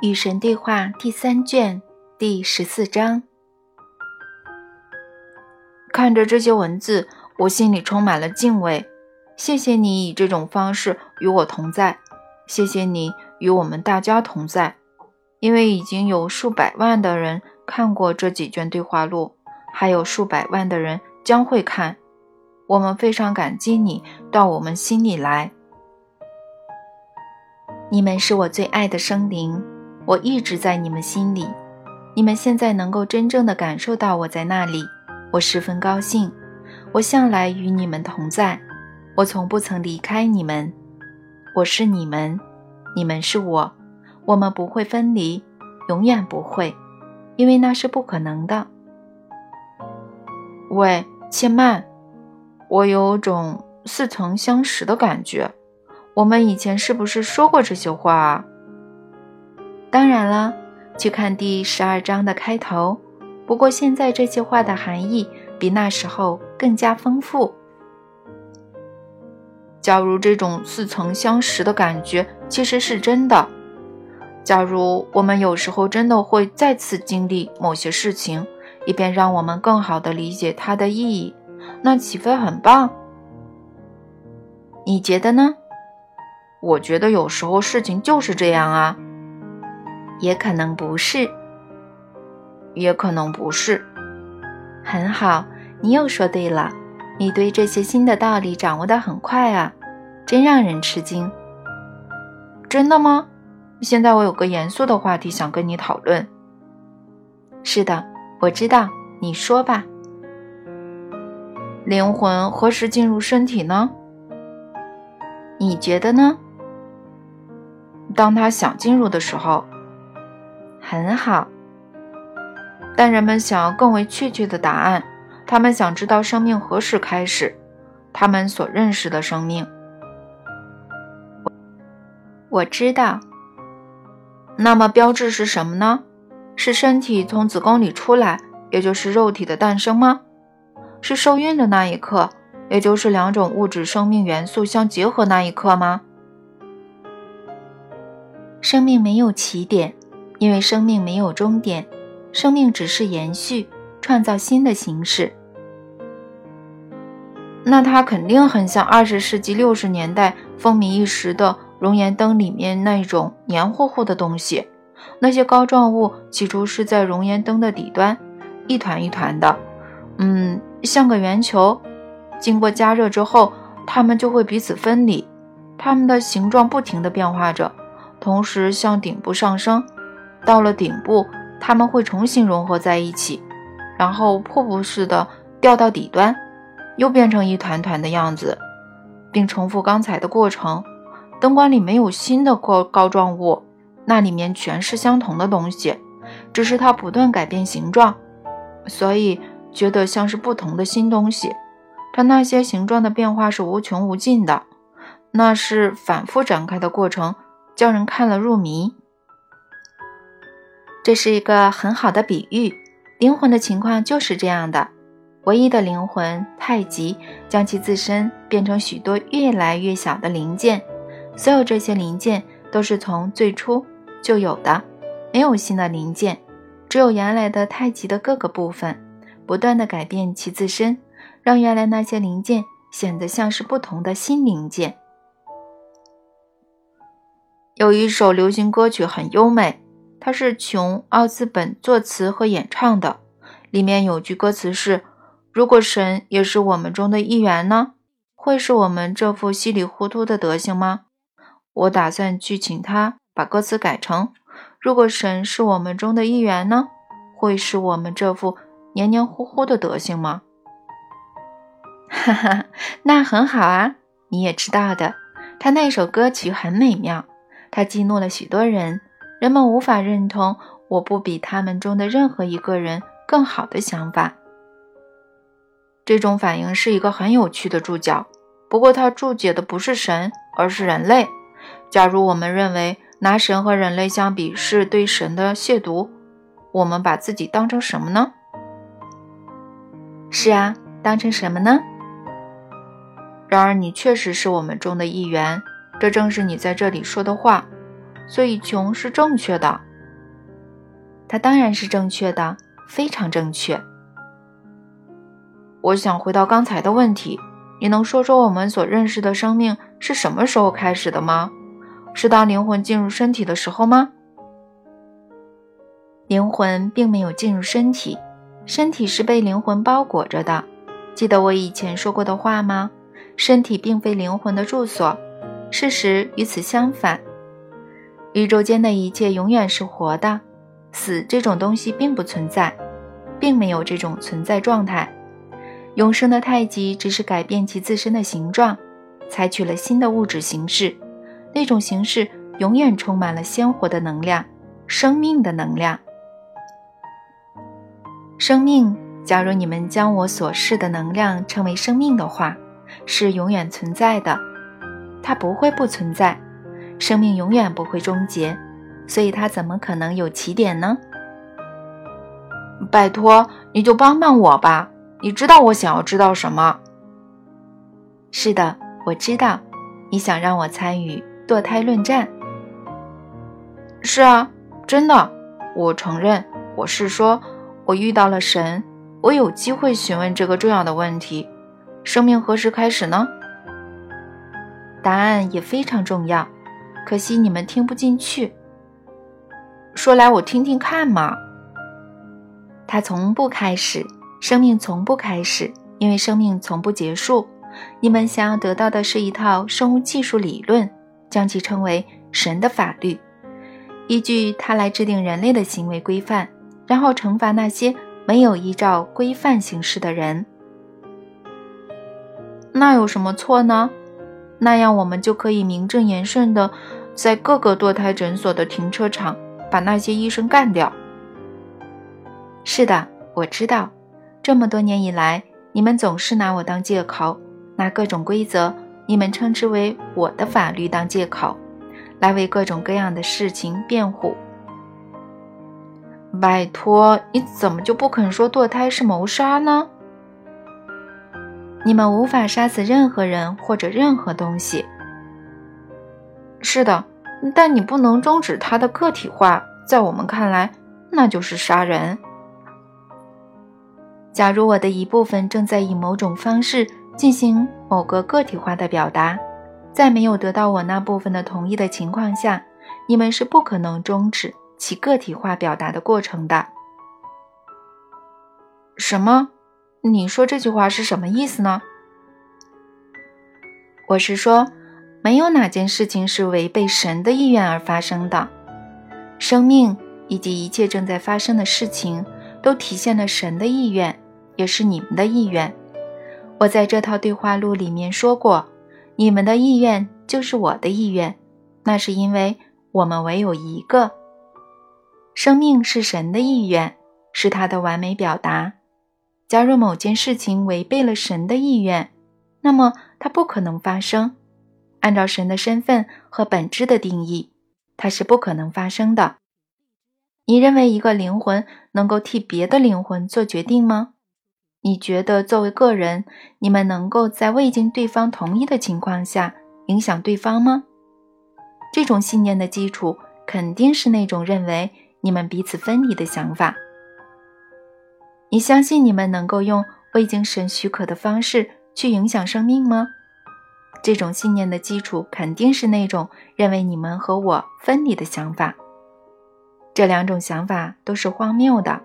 与神对话第三卷第十四章。看着这些文字，我心里充满了敬畏。谢谢你以这种方式与我同在，谢谢你与我们大家同在。因为已经有数百万的人看过这几卷对话录，还有数百万的人将会看。我们非常感激你到我们心里来。你们是我最爱的生灵。我一直在你们心里，你们现在能够真正的感受到我在那里，我十分高兴。我向来与你们同在，我从不曾离开你们。我是你们，你们是我，我们不会分离，永远不会，因为那是不可能的。喂，且慢，我有种似曾相识的感觉，我们以前是不是说过这些话啊？当然了，去看第十二章的开头。不过现在这些话的含义比那时候更加丰富。假如这种似曾相识的感觉其实是真的，假如我们有时候真的会再次经历某些事情，以便让我们更好的理解它的意义，那岂非很棒？你觉得呢？我觉得有时候事情就是这样啊。也可能不是，也可能不是。很好，你又说对了。你对这些新的道理掌握得很快啊，真让人吃惊。真的吗？现在我有个严肃的话题想跟你讨论。是的，我知道。你说吧。灵魂何时进入身体呢？你觉得呢？当他想进入的时候。很好，但人们想要更为确切的答案。他们想知道生命何时开始，他们所认识的生命。我知道。那么标志是什么呢？是身体从子宫里出来，也就是肉体的诞生吗？是受孕的那一刻，也就是两种物质生命元素相结合那一刻吗？生命没有起点。因为生命没有终点，生命只是延续，创造新的形式。那它肯定很像二十世纪六十年代风靡一时的熔岩灯里面那种黏糊糊的东西。那些膏状物起初是在熔岩灯的底端，一团一团的，嗯，像个圆球。经过加热之后，它们就会彼此分离，它们的形状不停地变化着，同时向顶部上升。到了顶部，它们会重新融合在一起，然后瀑布似的掉到底端，又变成一团团的样子，并重复刚才的过程。灯管里没有新的膏膏状物，那里面全是相同的东西，只是它不断改变形状，所以觉得像是不同的新东西。它那些形状的变化是无穷无尽的，那是反复展开的过程，叫人看了入迷。这是一个很好的比喻，灵魂的情况就是这样的。唯一的灵魂太极将其自身变成许多越来越小的零件，所有这些零件都是从最初就有的，没有新的零件，只有原来的太极的各个部分不断的改变其自身，让原来那些零件显得像是不同的新零件。有一首流行歌曲很优美。它是琼·奥兹本作词和演唱的，里面有句歌词是：“如果神也是我们中的一员呢，会是我们这副稀里糊涂的德行吗？”我打算去请他把歌词改成：“如果神是我们中的一员呢，会是我们这副黏黏糊糊的德行吗？” 哈哈，那很好啊，你也知道的，他那首歌曲很美妙，他激怒了许多人。人们无法认同我不比他们中的任何一个人更好的想法。这种反应是一个很有趣的注脚，不过它注解的不是神，而是人类。假如我们认为拿神和人类相比是对神的亵渎，我们把自己当成什么呢？是啊，当成什么呢？然而你确实是我们中的一员，这正是你在这里说的话。所以，穷是正确的，它当然是正确的，非常正确。我想回到刚才的问题，你能说说我们所认识的生命是什么时候开始的吗？是当灵魂进入身体的时候吗？灵魂并没有进入身体，身体是被灵魂包裹着的。记得我以前说过的话吗？身体并非灵魂的住所。事实与此相反，宇宙间的一切永远是活的，死这种东西并不存在，并没有这种存在状态。永生的太极只是改变其自身的形状，采取了新的物质形式，那种形式永远充满了鲜活的能量，生命的能量。生命，假如你们将我所示的能量称为生命的话，是永远存在的。它不会不存在，生命永远不会终结，所以它怎么可能有起点呢？拜托，你就帮帮我吧！你知道我想要知道什么？是的，我知道，你想让我参与堕胎论战。是啊，真的，我承认，我是说，我遇到了神，我有机会询问这个重要的问题：生命何时开始呢？答案也非常重要，可惜你们听不进去。说来我听听看嘛。它从不开始，生命从不开始，因为生命从不结束。你们想要得到的是一套生物技术理论，将其称为神的法律，依据它来制定人类的行为规范，然后惩罚那些没有依照规范行事的人。那有什么错呢？那样，我们就可以名正言顺的在各个堕胎诊所的停车场把那些医生干掉。是的，我知道，这么多年以来，你们总是拿我当借口，拿各种规则，你们称之为我的法律当借口，来为各种各样的事情辩护。拜托，你怎么就不肯说堕胎是谋杀呢？你们无法杀死任何人或者任何东西。是的，但你不能终止它的个体化。在我们看来，那就是杀人。假如我的一部分正在以某种方式进行某个个体化的表达，在没有得到我那部分的同意的情况下，你们是不可能终止其个体化表达的过程的。什么？你说这句话是什么意思呢？我是说，没有哪件事情是违背神的意愿而发生的。生命以及一切正在发生的事情，都体现了神的意愿，也是你们的意愿。我在这套对话录里面说过，你们的意愿就是我的意愿，那是因为我们唯有一个。生命是神的意愿，是他的完美表达。假如某件事情违背了神的意愿，那么它不可能发生。按照神的身份和本质的定义，它是不可能发生的。你认为一个灵魂能够替别的灵魂做决定吗？你觉得作为个人，你们能够在未经对方同意的情况下影响对方吗？这种信念的基础肯定是那种认为你们彼此分离的想法。你相信你们能够用未经神许可的方式去影响生命吗？这种信念的基础肯定是那种认为你们和我分离的想法。这两种想法都是荒谬的。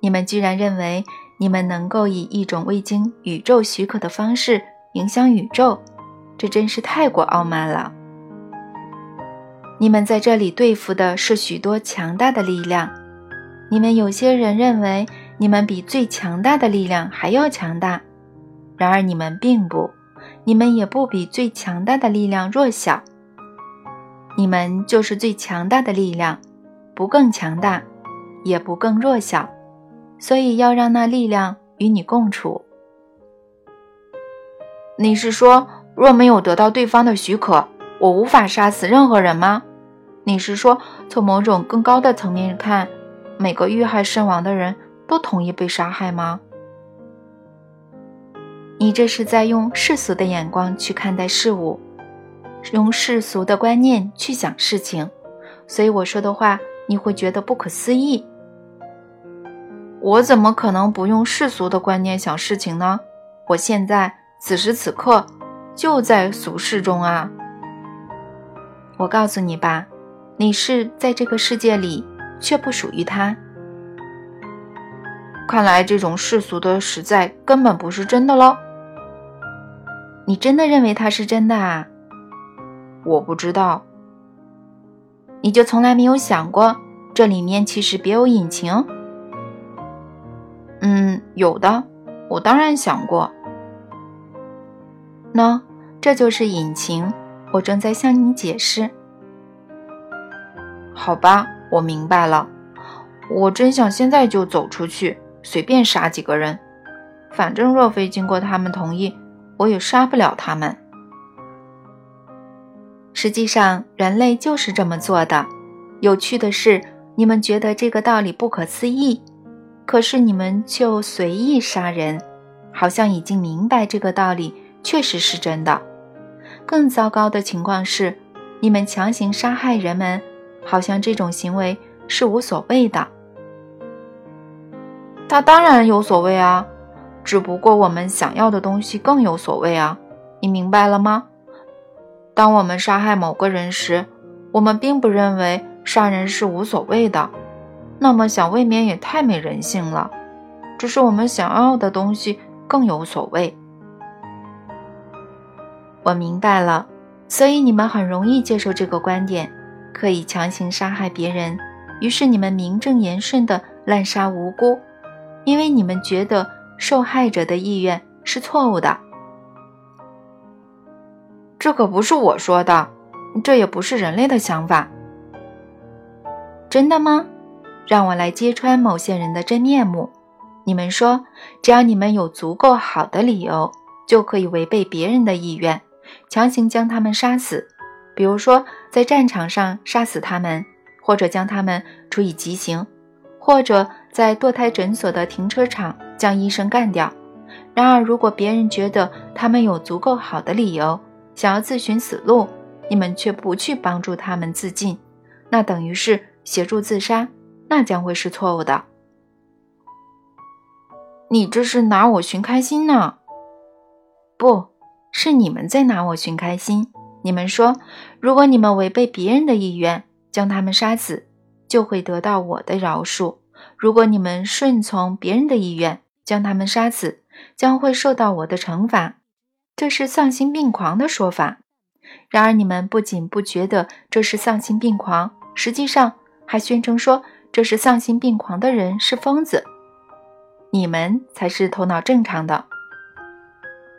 你们居然认为你们能够以一种未经宇宙许可的方式影响宇宙，这真是太过傲慢了。你们在这里对付的是许多强大的力量。你们有些人认为你们比最强大的力量还要强大，然而你们并不，你们也不比最强大的力量弱小。你们就是最强大的力量，不更强大，也不更弱小，所以要让那力量与你共处。你是说，若没有得到对方的许可，我无法杀死任何人吗？你是说，从某种更高的层面看？每个遇害身亡的人都同意被杀害吗？你这是在用世俗的眼光去看待事物，用世俗的观念去想事情，所以我说的话你会觉得不可思议。我怎么可能不用世俗的观念想事情呢？我现在此时此刻就在俗世中啊！我告诉你吧，你是在这个世界里，却不属于他。看来这种世俗的实在根本不是真的喽。你真的认为它是真的啊？我不知道。你就从来没有想过，这里面其实别有隐情？嗯，有的，我当然想过。喏，这就是隐情，我正在向你解释。好吧，我明白了。我真想现在就走出去，随便杀几个人，反正若非经过他们同意，我也杀不了他们。实际上，人类就是这么做的。有趣的是，你们觉得这个道理不可思议。可是你们就随意杀人，好像已经明白这个道理确实是真的。更糟糕的情况是，你们强行杀害人们，好像这种行为是无所谓的。他当然有所谓啊，只不过我们想要的东西更有所谓啊，你明白了吗？当我们杀害某个人时，我们并不认为杀人是无所谓的。那么想未免也太没人性了，只是我们想要的东西更有所谓。我明白了，所以你们很容易接受这个观点，可以强行杀害别人，于是你们名正言顺的滥杀无辜，因为你们觉得受害者的意愿是错误的。这可不是我说的，这也不是人类的想法。真的吗？让我来揭穿某些人的真面目。你们说，只要你们有足够好的理由，就可以违背别人的意愿，强行将他们杀死。比如说，在战场上杀死他们，或者将他们处以极刑，或者在堕胎诊所的停车场将医生干掉。然而，如果别人觉得他们有足够好的理由，想要自寻死路，你们却不去帮助他们自尽，那等于是协助自杀。那将会是错误的。你这是拿我寻开心呢？不是你们在拿我寻开心。你们说，如果你们违背别人的意愿将他们杀死，就会得到我的饶恕；如果你们顺从别人的意愿将他们杀死，将会受到我的惩罚。这是丧心病狂的说法。然而，你们不仅不觉得这是丧心病狂，实际上还宣称说。这是丧心病狂的人是疯子，你们才是头脑正常的。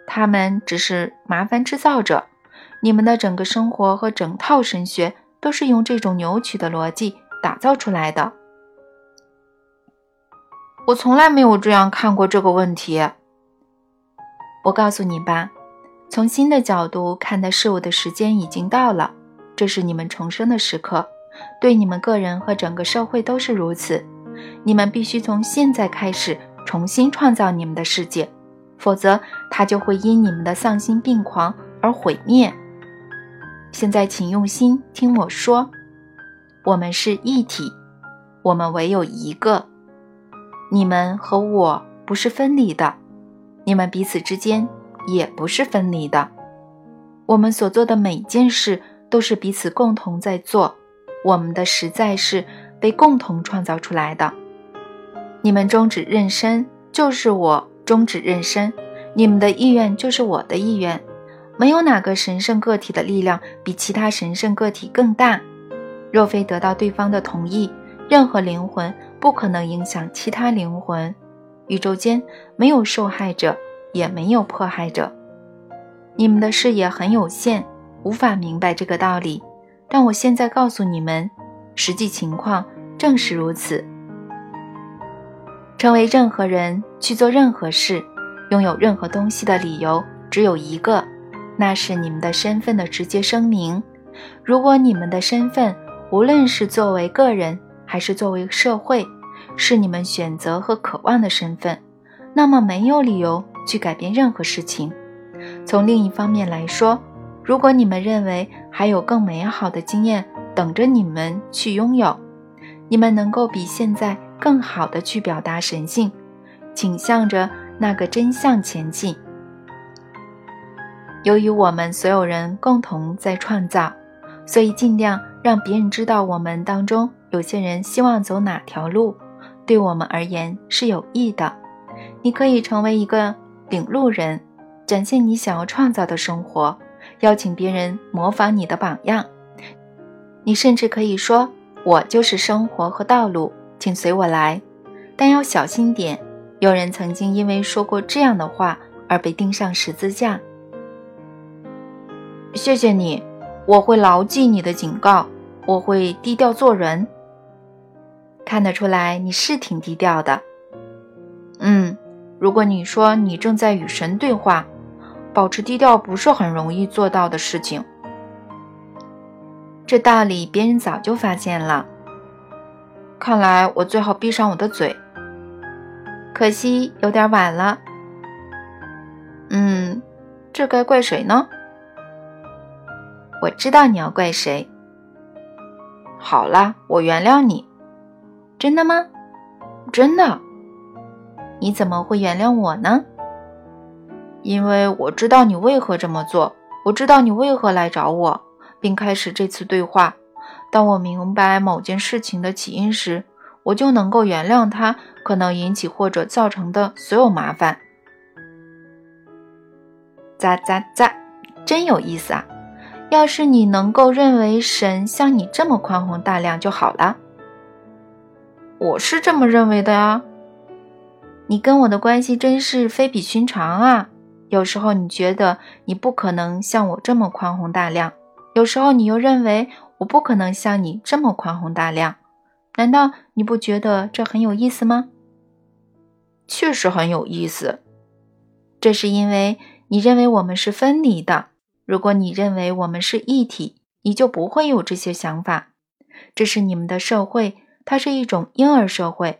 他们只是麻烦制造者。你们的整个生活和整套神学都是用这种扭曲的逻辑打造出来的。我从来没有这样看过这个问题。我告诉你吧，从新的角度看待事物的时间已经到了，这是你们重生的时刻。对你们个人和整个社会都是如此。你们必须从现在开始重新创造你们的世界，否则它就会因你们的丧心病狂而毁灭。现在，请用心听我说：我们是一体，我们唯有一个。你们和我不是分离的，你们彼此之间也不是分离的。我们所做的每件事都是彼此共同在做。我们的实在是被共同创造出来的。你们终止妊娠，就是我终止妊娠；你们的意愿就是我的意愿。没有哪个神圣个体的力量比其他神圣个体更大。若非得到对方的同意，任何灵魂不可能影响其他灵魂。宇宙间没有受害者，也没有迫害者。你们的视野很有限，无法明白这个道理。但我现在告诉你们，实际情况正是如此。成为任何人，去做任何事，拥有任何东西的理由只有一个，那是你们的身份的直接声明。如果你们的身份，无论是作为个人还是作为社会，是你们选择和渴望的身份，那么没有理由去改变任何事情。从另一方面来说，如果你们认为还有更美好的经验等着你们去拥有，你们能够比现在更好的去表达神性，倾向着那个真相前进。由于我们所有人共同在创造，所以尽量让别人知道我们当中有些人希望走哪条路，对我们而言是有益的。你可以成为一个领路人，展现你想要创造的生活，邀请别人模仿你的榜样。你甚至可以说：“我就是生活和道路，请随我来。”但要小心点，有人曾经因为说过这样的话而被钉上十字架。谢谢你，我会牢记你的警告，我会低调做人。看得出来你是挺低调的。嗯，如果你说你正在与神对话，保持低调不是很容易做到的事情。这道理别人早就发现了。看来我最好闭上我的嘴。可惜有点晚了。嗯，这该怪谁呢？我知道你要怪谁。好啦，我原谅你。真的吗？真的。你怎么会原谅我呢？因为我知道你为何这么做，我知道你为何来找我，并开始这次对话。当我明白某件事情的起因时，我就能够原谅它可能引起或者造成的所有麻烦。咋咋咋，真有意思啊！要是你能够认为神像你这么宽宏大量就好了。我是这么认为的呀。你跟我的关系真是非比寻常啊！有时候你觉得你不可能像我这么宽宏大量，有时候你又认为我不可能像你这么宽宏大量。难道你不觉得这很有意思吗？确实很有意思。这是因为你认为我们是分离的。如果你认为我们是一体，你就不会有这些想法。这是你们的社会，它是一种婴儿社会，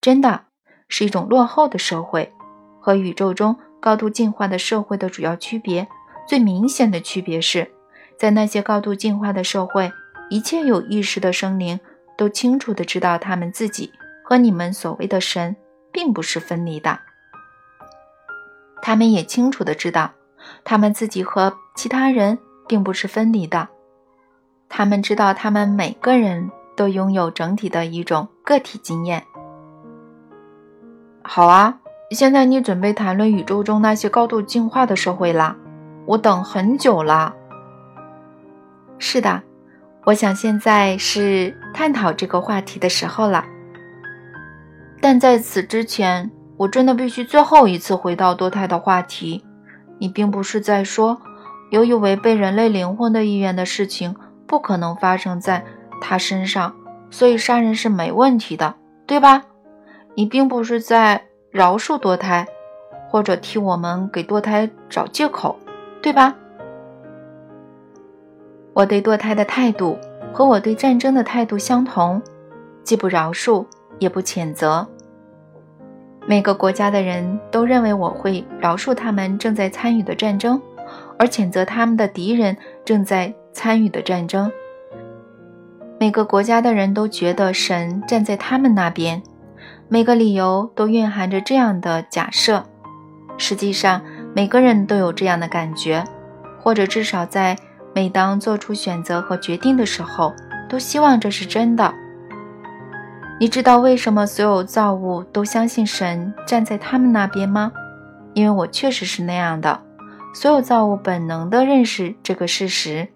真的是一种落后的社会。和宇宙中高度进化的社会的主要区别，最明显的区别是，在那些高度进化的社会，一切有意识的生灵都清楚的知道他们自己和你们所谓的神并不是分离的。他们也清楚的知道。他们自己和其他人并不是分离的，他们知道他们每个人都拥有整体的一种个体经验。好啊，现在你准备谈论宇宙中那些高度进化的社会啦？我等很久了。是的，我想现在是探讨这个话题的时候了。但在此之前，我真的必须最后一次回到堕胎的话题。你并不是在说，由于违背人类灵魂的意愿的事情不可能发生在他身上，所以杀人是没问题的，对吧？你并不是在饶恕堕胎，或者替我们给堕胎找借口，对吧？我对堕胎的态度和我对战争的态度相同，既不饶恕，也不谴责。每个国家的人都认为我会饶恕他们正在参与的战争，而谴责他们的敌人正在参与的战争。每个国家的人都觉得神站在他们那边，每个理由都蕴含着这样的假设。实际上，每个人都有这样的感觉，或者至少在每当做出选择和决定的时候，都希望这是真的。你知道为什么所有造物都相信神站在他们那边吗？因为我确实是那样的。所有造物本能地认识这个事实。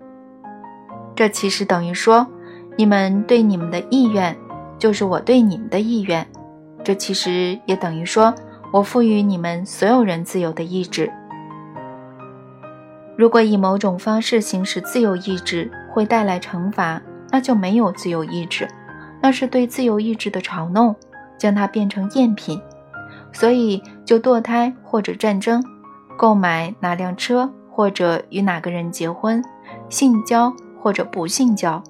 这其实等于说，你们对你们的意愿，就是我对你们的意愿。这其实也等于说，我赋予你们所有人自由的意志。如果以某种方式行使自由意志会带来惩罚，那就没有自由意志。那是对自由意志的嘲弄，将它变成赝品。所以，就堕胎或者战争，购买哪辆车或者与哪个人结婚，性交或者不性交，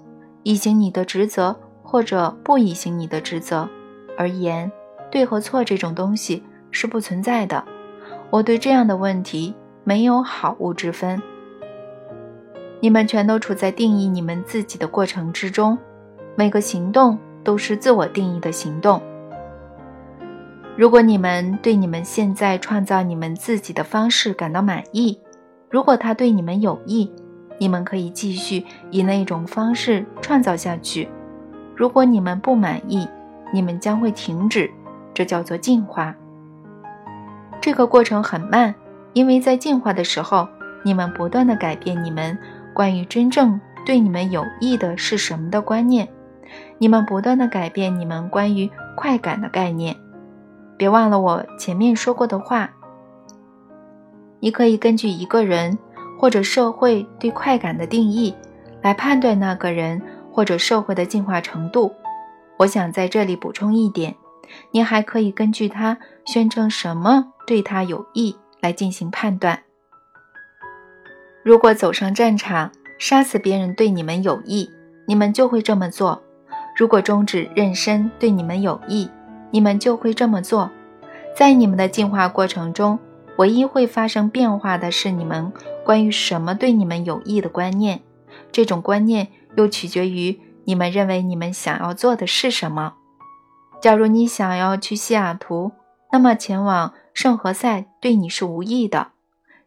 履行你的职责或者不履行你的职责而言，对和错这种东西是不存在的。我对这样的问题没有好恶之分。你们全都处在定义你们自己的过程之中。每个行动都是自我定义的行动。如果你们对你们现在创造你们自己的方式感到满意，如果它对你们有益，你们可以继续以那种方式创造下去。如果你们不满意，你们将会停止。这叫做进化。这个过程很慢，因为在进化的时候，你们不断的改变你们关于真正对你们有益的是什么的观念，你们不断的改变你们关于快感的概念。别忘了我前面说过的话。你可以根据一个人或者社会对快感的定义，来判断那个人或者社会的进化程度。我想在这里补充一点，你还可以根据他宣称什么对他有益来进行判断。如果走上战场，杀死别人对你们有益，你们就会这么做；如果终止妊娠对你们有益，你们就会这么做，在你们的进化过程中，唯一会发生变化的是你们关于什么对你们有益的观念。这种观念又取决于你们认为你们想要做的是什么。假如你想要去西雅图，那么前往圣何塞对你是无益的。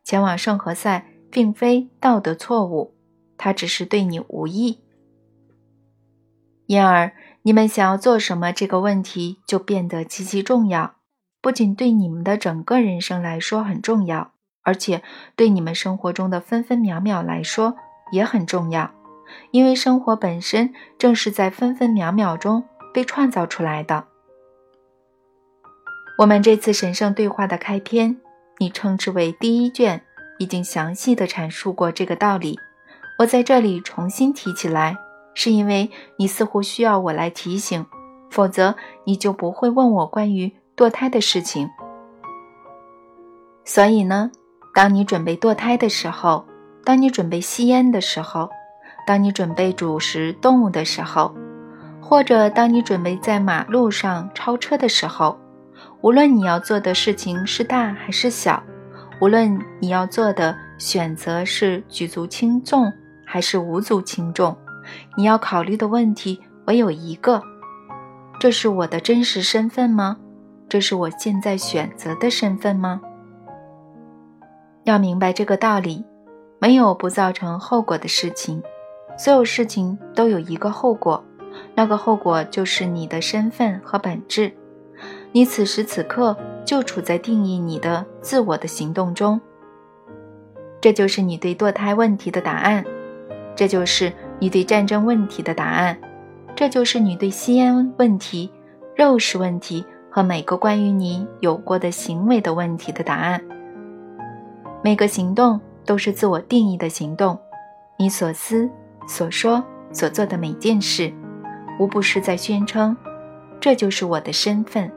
前往圣何塞并非道德错误，它只是对你无益。因而。你们想要做什么？这个问题就变得极其重要，不仅对你们的整个人生来说很重要，而且对你们生活中的分分秒秒来说也很重要，因为生活本身正是在分分秒秒中被创造出来的。我们这次神圣对话的开篇，你称之为第一卷，已经详细的阐述过这个道理，我在这里重新提起来。是因为你似乎需要我来提醒，否则你就不会问我关于堕胎的事情。所以呢，当你准备堕胎的时候，当你准备吸烟的时候，当你准备主食动物的时候，或者当你准备在马路上超车的时候，无论你要做的事情是大还是小，无论你要做的选择是举足轻重还是无足轻重。你要考虑的问题唯有一个：这是我的真实身份吗？这是我现在选择的身份吗？要明白这个道理，没有不造成后果的事情，所有事情都有一个后果，那个后果就是你的身份和本质。你此时此刻就处在定义你的自我的行动中。这就是你对堕胎问题的答案，这就是。你对战争问题的答案，这就是你对吸烟问题、肉食问题和每个关于你有过的行为的问题的答案。每个行动都是自我定义的行动，你所思、所说、所做的每件事，无不是在宣称：这就是我的身份。